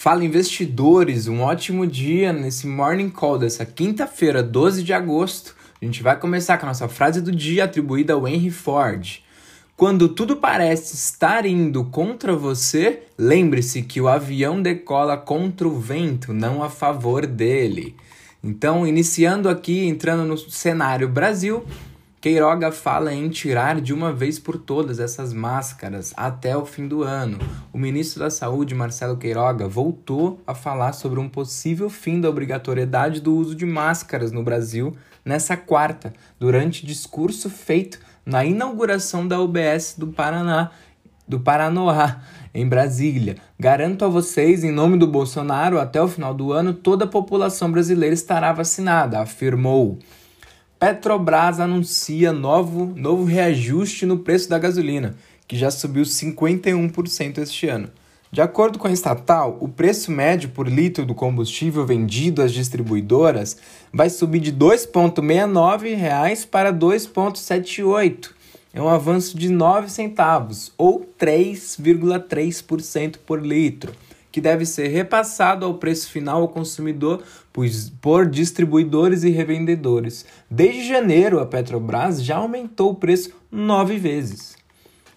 Fala investidores, um ótimo dia nesse morning call dessa quinta-feira, 12 de agosto. A gente vai começar com a nossa frase do dia atribuída ao Henry Ford. Quando tudo parece estar indo contra você, lembre-se que o avião decola contra o vento, não a favor dele. Então, iniciando aqui, entrando no cenário Brasil, Queiroga fala em tirar de uma vez por todas essas máscaras até o fim do ano. O ministro da Saúde, Marcelo Queiroga, voltou a falar sobre um possível fim da obrigatoriedade do uso de máscaras no Brasil nessa quarta, durante discurso feito na inauguração da UBS do Paraná, do Paranoá, em Brasília. Garanto a vocês, em nome do Bolsonaro, até o final do ano toda a população brasileira estará vacinada, afirmou. Petrobras anuncia novo, novo reajuste no preço da gasolina, que já subiu 51% este ano. De acordo com a estatal, o preço médio por litro do combustível vendido às distribuidoras vai subir de R$ 2,69 para R$ 2,78. É um avanço de 9 centavos, ou 3,3% por litro que deve ser repassado ao preço final ao consumidor por distribuidores e revendedores. Desde janeiro, a Petrobras já aumentou o preço nove vezes.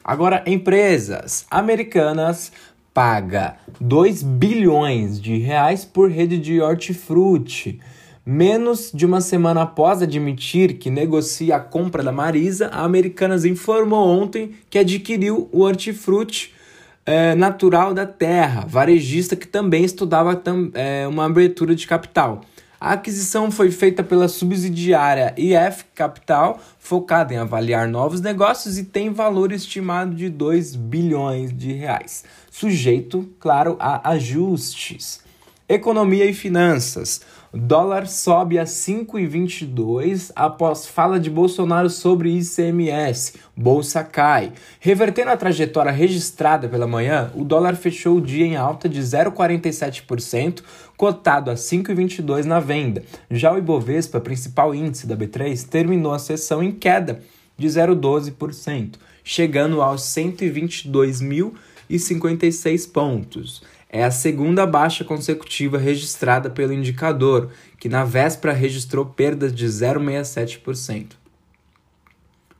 Agora, empresas americanas paga 2 bilhões de reais por rede de hortifruti. Menos de uma semana após admitir que negocia a compra da Marisa, a Americanas informou ontem que adquiriu o hortifruti é, natural da terra, varejista que também estudava tam, é, uma abertura de capital. A aquisição foi feita pela subsidiária IF Capital, focada em avaliar novos negócios e tem valor estimado de 2 bilhões de reais, sujeito, claro, a ajustes. Economia e finanças. Dólar sobe a 5,22 após fala de Bolsonaro sobre ICMS. Bolsa cai. Revertendo a trajetória registrada pela manhã, o dólar fechou o dia em alta de 0,47%, cotado a 5,22 na venda. Já o Ibovespa, principal índice da B3, terminou a sessão em queda de 0,12%, chegando aos 122.056 pontos. É a segunda baixa consecutiva registrada pelo indicador, que na véspera registrou perdas de 0,67%.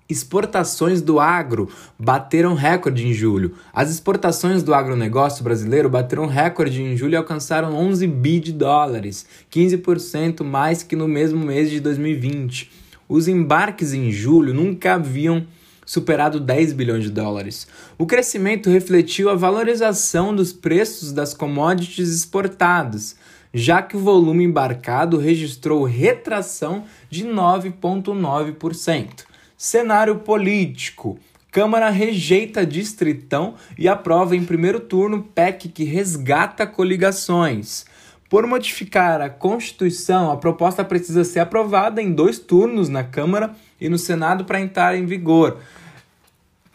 Exportações do agro bateram recorde em julho. As exportações do agronegócio brasileiro bateram recorde em julho e alcançaram 11 bi de dólares, 15% mais que no mesmo mês de 2020. Os embarques em julho nunca haviam superado 10 bilhões de dólares. O crescimento refletiu a valorização dos preços das commodities exportadas, já que o volume embarcado registrou retração de 9,9%. Cenário político. Câmara rejeita distritão e aprova em primeiro turno PEC que resgata coligações. Por modificar a Constituição, a proposta precisa ser aprovada em dois turnos na Câmara e no Senado para entrar em vigor.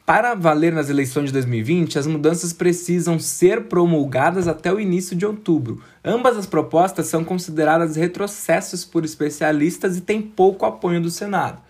Para valer nas eleições de 2020, as mudanças precisam ser promulgadas até o início de outubro. Ambas as propostas são consideradas retrocessos por especialistas e têm pouco apoio do Senado.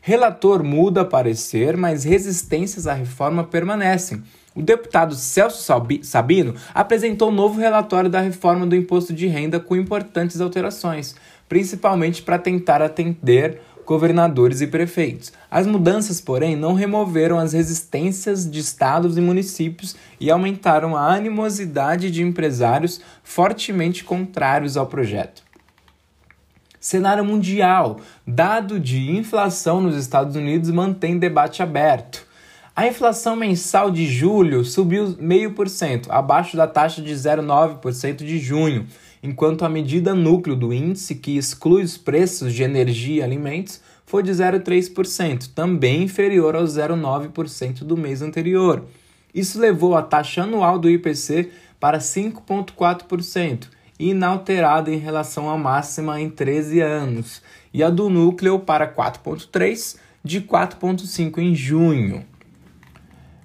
Relator muda parecer, mas resistências à reforma permanecem. O deputado Celso Sabino apresentou um novo relatório da reforma do imposto de renda com importantes alterações, principalmente para tentar atender governadores e prefeitos. As mudanças, porém, não removeram as resistências de estados e municípios e aumentaram a animosidade de empresários fortemente contrários ao projeto. Cenário mundial: dado de inflação nos Estados Unidos mantém debate aberto. A inflação mensal de julho subiu 0,5%, abaixo da taxa de 0,9% de junho, enquanto a medida núcleo do índice, que exclui os preços de energia e alimentos, foi de 0,3%, também inferior aos 0,9% do mês anterior. Isso levou a taxa anual do IPC para 5,4%, inalterada em relação à máxima em 13 anos, e a do núcleo para 4,3%, de 4,5% em junho.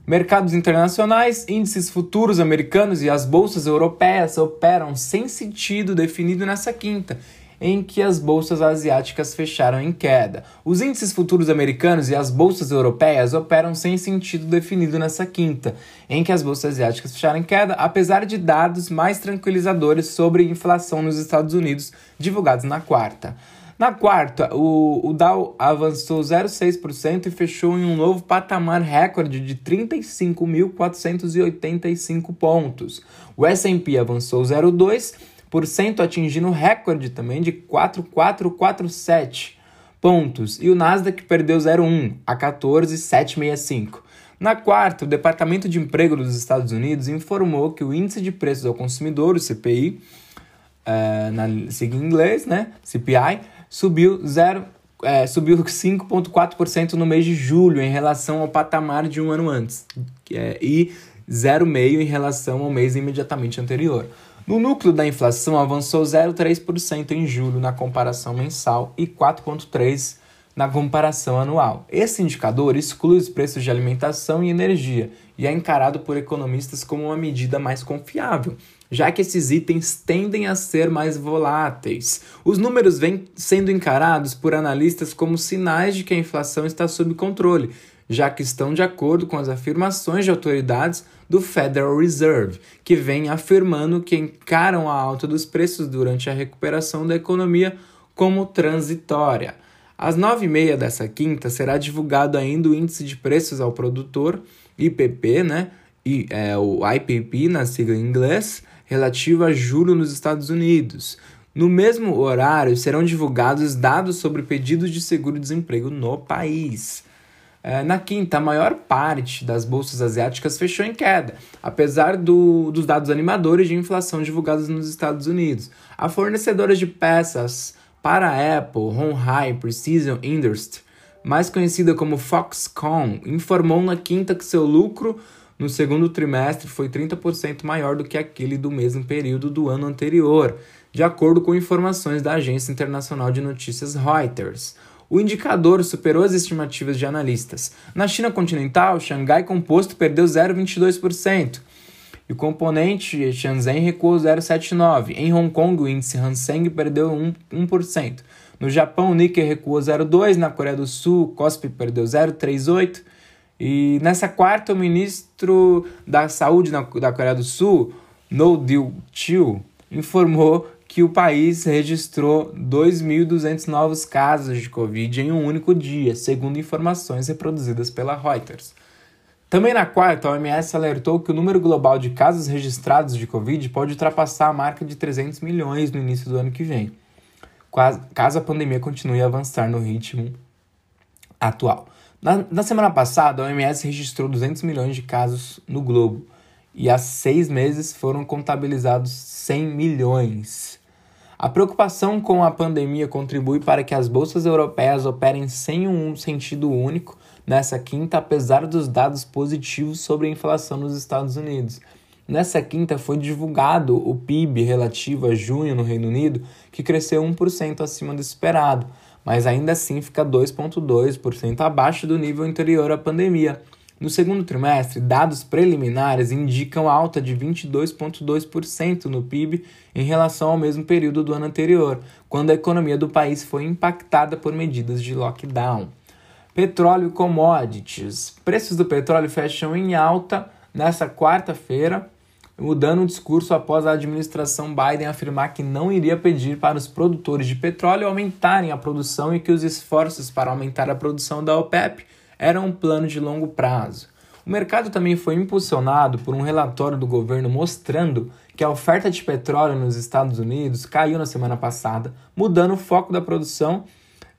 Mercados internacionais, índices futuros americanos e as bolsas europeias operam sem sentido definido nessa quinta, em que as bolsas asiáticas fecharam em queda. Os índices futuros americanos e as bolsas europeias operam sem sentido definido nessa quinta, em que as bolsas asiáticas fecharam em queda, apesar de dados mais tranquilizadores sobre inflação nos Estados Unidos divulgados na quarta. Na quarta, o, o Dow avançou 0,6% e fechou em um novo patamar recorde de 35.485 pontos. O S&P avançou 0,2%, atingindo o recorde também de 4.447 pontos. E o Nasdaq perdeu 0,1 a 14.765. Na quarta, o Departamento de Emprego dos Estados Unidos informou que o Índice de Preços ao Consumidor, o CPI, é, eh, na em inglês, né, CPI, subiu 0, é, subiu 5,4% no mês de julho em relação ao patamar de um ano antes, é, e 0,5% em relação ao mês imediatamente anterior. No núcleo da inflação, avançou 0,3% em julho na comparação mensal e 4,3% na comparação anual. Esse indicador exclui os preços de alimentação e energia e é encarado por economistas como uma medida mais confiável, já que esses itens tendem a ser mais voláteis. Os números vêm sendo encarados por analistas como sinais de que a inflação está sob controle, já que estão de acordo com as afirmações de autoridades do Federal Reserve, que vem afirmando que encaram a alta dos preços durante a recuperação da economia como transitória. Às nove e meia dessa quinta será divulgado ainda o índice de preços ao produtor, IPP, né? E, é, o IPP na sigla em inglês, relativo a julho nos Estados Unidos. No mesmo horário, serão divulgados dados sobre pedidos de seguro-desemprego no país. É, na quinta, a maior parte das bolsas asiáticas fechou em queda, apesar do, dos dados animadores de inflação divulgados nos Estados Unidos. A fornecedora de peças para a Apple, Honhai Precision Industry, mais conhecida como Foxconn, informou na quinta que seu lucro no segundo trimestre foi 30% maior do que aquele do mesmo período do ano anterior, de acordo com informações da agência internacional de notícias Reuters. O indicador superou as estimativas de analistas. Na China continental, Xangai Composto perdeu 0,22%. E o componente Shenzhen recuou 0,79%. Em Hong Kong, o índice Hang Seng perdeu 1%. 1%. No Japão, o Nikkei recuou 0,2%. Na Coreia do Sul, o Kospi perdeu 0,38%. E nessa quarta, o ministro da Saúde da Coreia do Sul, No Dil Chiu, informou que o país registrou 2.200 novos casos de Covid em um único dia, segundo informações reproduzidas pela Reuters. Também na quarta, a OMS alertou que o número global de casos registrados de Covid pode ultrapassar a marca de 300 milhões no início do ano que vem, caso a pandemia continue a avançar no ritmo atual. Na, na semana passada, a OMS registrou 200 milhões de casos no globo e há seis meses foram contabilizados 100 milhões. A preocupação com a pandemia contribui para que as bolsas europeias operem sem um sentido único nessa quinta, apesar dos dados positivos sobre a inflação nos Estados Unidos. Nessa quinta foi divulgado o PIB relativo a junho no Reino Unido, que cresceu 1% acima do esperado, mas ainda assim fica 2,2% abaixo do nível anterior à pandemia. No segundo trimestre, dados preliminares indicam alta de 22,2% no PIB em relação ao mesmo período do ano anterior, quando a economia do país foi impactada por medidas de lockdown. Petróleo e commodities. Preços do petróleo fecham em alta nesta quarta-feira mudando o discurso após a administração Biden afirmar que não iria pedir para os produtores de petróleo aumentarem a produção e que os esforços para aumentar a produção da OPEP eram um plano de longo prazo. O mercado também foi impulsionado por um relatório do governo mostrando que a oferta de petróleo nos Estados Unidos caiu na semana passada, mudando o foco da produção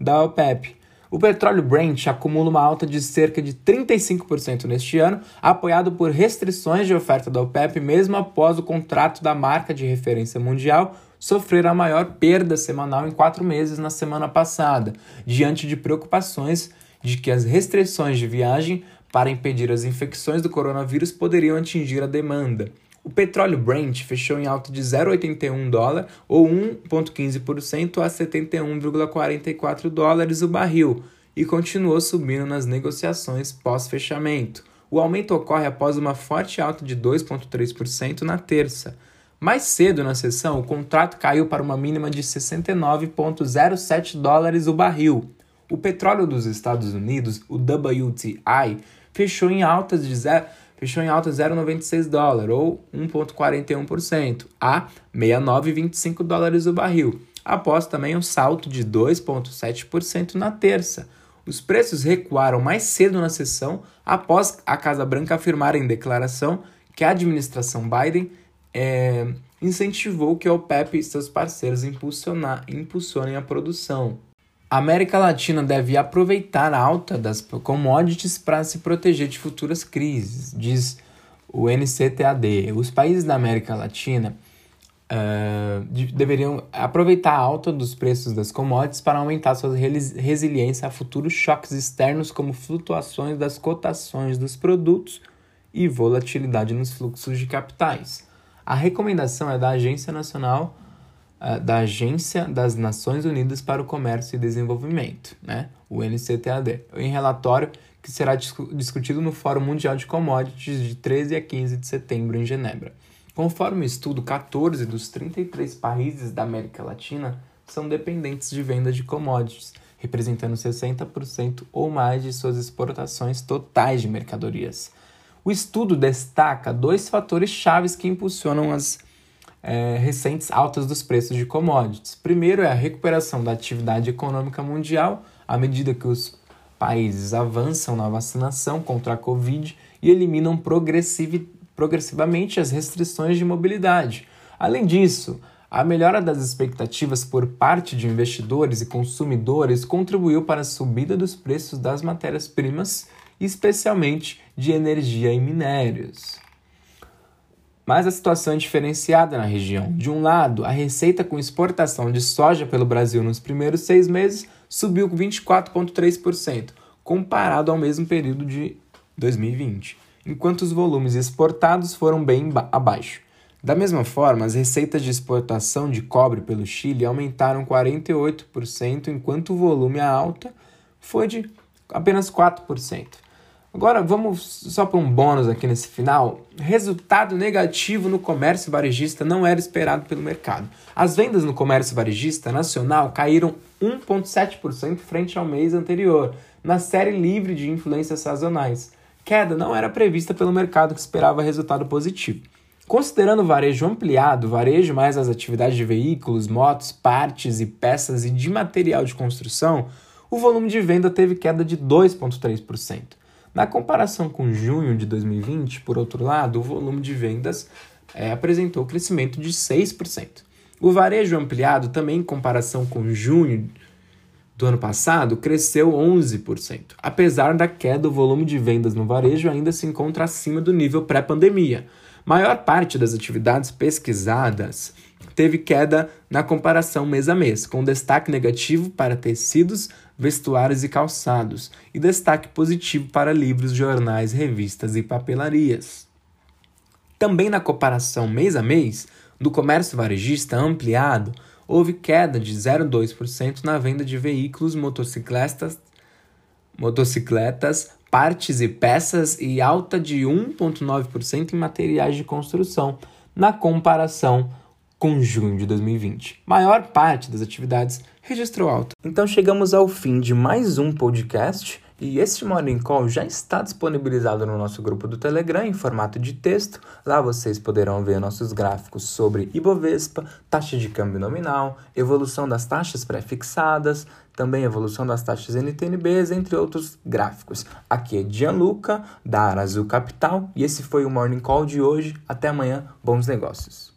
da OPEP. O petróleo Brent acumula uma alta de cerca de 35% neste ano, apoiado por restrições de oferta da OPEP, mesmo após o contrato da marca de referência mundial sofrer a maior perda semanal em quatro meses na semana passada, diante de preocupações de que as restrições de viagem para impedir as infecções do coronavírus poderiam atingir a demanda. O petróleo Brent fechou em alta de 0,81 dólar ou 1,15% a 71,44 dólares o barril e continuou subindo nas negociações pós-fechamento. O aumento ocorre após uma forte alta de 2,3% na terça, Mais cedo na sessão, o contrato caiu para uma mínima de 69,07 dólares o barril. O petróleo dos Estados Unidos, o WTI, fechou em altas de 0 fechou em alta 0,96 dólar ou 1,41% a 69,25 dólares o barril, após também um salto de 2,7% na terça. Os preços recuaram mais cedo na sessão após a Casa Branca afirmar em declaração que a administração Biden é, incentivou que a OPEP e seus parceiros impulsionem a produção. A América Latina deve aproveitar a alta das commodities para se proteger de futuras crises, diz o NCTAD. Os países da América Latina uh, deveriam aproveitar a alta dos preços das commodities para aumentar sua resiliência a futuros choques externos, como flutuações das cotações dos produtos e volatilidade nos fluxos de capitais. A recomendação é da Agência Nacional da Agência das Nações Unidas para o Comércio e Desenvolvimento, né? o NCTAD, em relatório que será discutido no Fórum Mundial de Commodities de 13 a 15 de setembro em Genebra. Conforme o estudo, 14 dos 33 países da América Latina são dependentes de venda de commodities, representando 60% ou mais de suas exportações totais de mercadorias. O estudo destaca dois fatores chaves que impulsionam as é, recentes altas dos preços de commodities. Primeiro é a recuperação da atividade econômica mundial à medida que os países avançam na vacinação contra a Covid e eliminam progressivamente as restrições de mobilidade. Além disso, a melhora das expectativas por parte de investidores e consumidores contribuiu para a subida dos preços das matérias-primas, especialmente de energia e minérios. Mas a situação é diferenciada na região. De um lado, a receita com exportação de soja pelo Brasil nos primeiros seis meses subiu 24,3%, comparado ao mesmo período de 2020, enquanto os volumes exportados foram bem abaixo. Da mesma forma, as receitas de exportação de cobre pelo Chile aumentaram 48%, enquanto o volume alta foi de apenas 4%. Agora vamos só para um bônus aqui nesse final. Resultado negativo no comércio varejista não era esperado pelo mercado. As vendas no comércio varejista nacional caíram 1,7% frente ao mês anterior, na série livre de influências sazonais. Queda não era prevista pelo mercado que esperava resultado positivo. Considerando o varejo ampliado, varejo mais as atividades de veículos, motos, partes e peças e de material de construção, o volume de venda teve queda de 2,3%. Na comparação com junho de 2020, por outro lado, o volume de vendas é, apresentou crescimento de 6%. O varejo ampliado, também em comparação com junho do ano passado, cresceu 11%. Apesar da queda, o volume de vendas no varejo ainda se encontra acima do nível pré-pandemia. Maior parte das atividades pesquisadas teve queda na comparação mês a mês, com destaque negativo para tecidos, vestuários e calçados, e destaque positivo para livros, jornais, revistas e papelarias. Também na comparação mês a mês, do comércio varejista ampliado, houve queda de 0,2% na venda de veículos, motocicletas, motocicletas, partes e peças e alta de 1,9% em materiais de construção, na comparação com junho de 2020. Maior parte das atividades registrou alta. Então chegamos ao fim de mais um podcast e este Morning Call já está disponibilizado no nosso grupo do Telegram em formato de texto. Lá vocês poderão ver nossos gráficos sobre Ibovespa, taxa de câmbio nominal, evolução das taxas pré-fixadas, também evolução das taxas NTNBs, entre outros gráficos. Aqui é Gianluca, da Arazu Capital, e esse foi o Morning Call de hoje. Até amanhã, bons negócios.